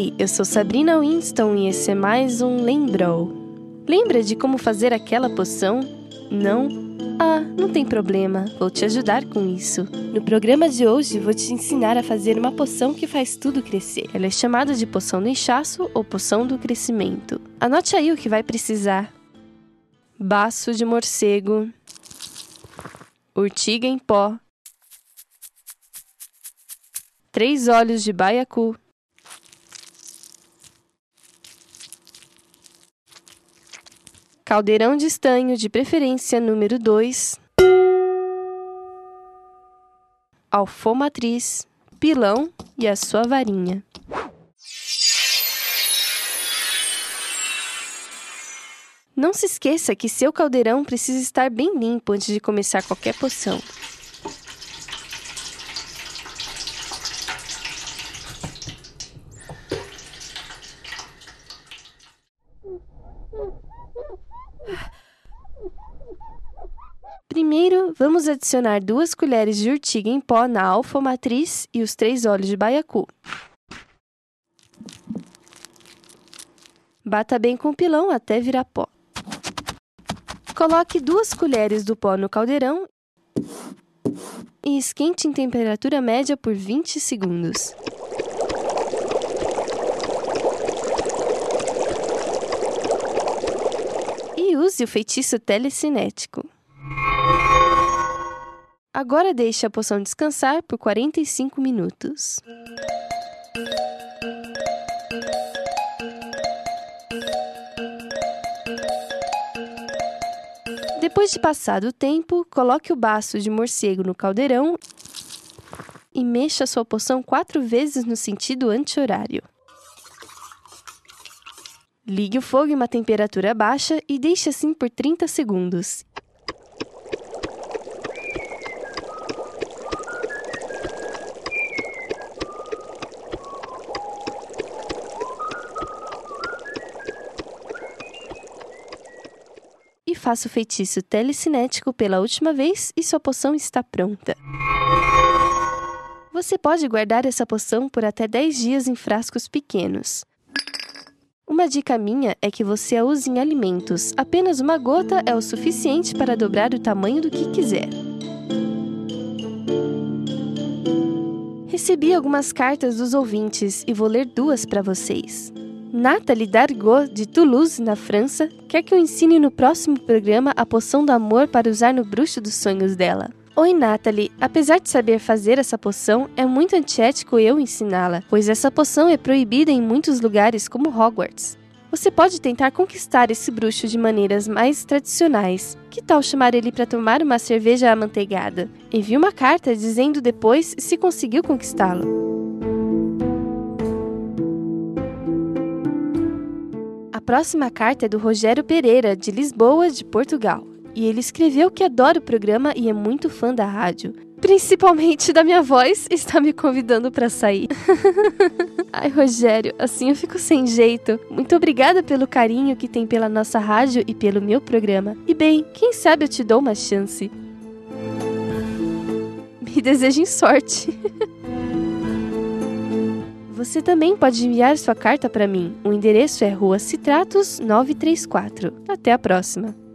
Oi, eu sou Sabrina Winston e esse é mais um Lembrou. Lembra de como fazer aquela poção? Não? Ah, não tem problema, vou te ajudar com isso. No programa de hoje vou te ensinar a fazer uma poção que faz tudo crescer. Ela é chamada de poção do inchaço ou poção do crescimento. Anote aí o que vai precisar: baço de morcego, urtiga em pó, três olhos de baiacu, caldeirão de estanho, de preferência número 2, alfomatriz, pilão e a sua varinha. Não se esqueça que seu caldeirão precisa estar bem limpo antes de começar qualquer poção. Primeiro, vamos adicionar duas colheres de urtiga em pó na alfa-matriz e os três óleos de baiacu. Bata bem com o pilão até virar pó. Coloque duas colheres do pó no caldeirão e esquente em temperatura média por 20 segundos. O feitiço telecinético. Agora deixe a poção descansar por 45 minutos. Depois de passado o tempo, coloque o baço de morcego no caldeirão e mexa sua poção quatro vezes no sentido anti-horário. Ligue o fogo em uma temperatura baixa e deixe assim por 30 segundos. e faça o feitiço telecinético pela última vez e sua poção está pronta. Você pode guardar essa poção por até 10 dias em frascos pequenos. Uma dica minha é que você a use em alimentos. Apenas uma gota é o suficiente para dobrar o tamanho do que quiser. Recebi algumas cartas dos ouvintes e vou ler duas para vocês. Nathalie Dargaud, de Toulouse, na França, quer que eu ensine no próximo programa a poção do amor para usar no bruxo dos sonhos dela. Oi, Nathalie. Apesar de saber fazer essa poção, é muito antiético eu ensiná-la, pois essa poção é proibida em muitos lugares, como Hogwarts. Você pode tentar conquistar esse bruxo de maneiras mais tradicionais. Que tal chamar ele para tomar uma cerveja amanteigada? Envie uma carta dizendo depois se conseguiu conquistá-lo. A próxima carta é do Rogério Pereira, de Lisboa, de Portugal. E ele escreveu que adora o programa e é muito fã da rádio. Principalmente da minha voz, está me convidando para sair. Ai, Rogério, assim eu fico sem jeito. Muito obrigada pelo carinho que tem pela nossa rádio e pelo meu programa. E bem, quem sabe eu te dou uma chance. Me desejem sorte. Você também pode enviar sua carta para mim. O endereço é Rua Citratos 934. Até a próxima!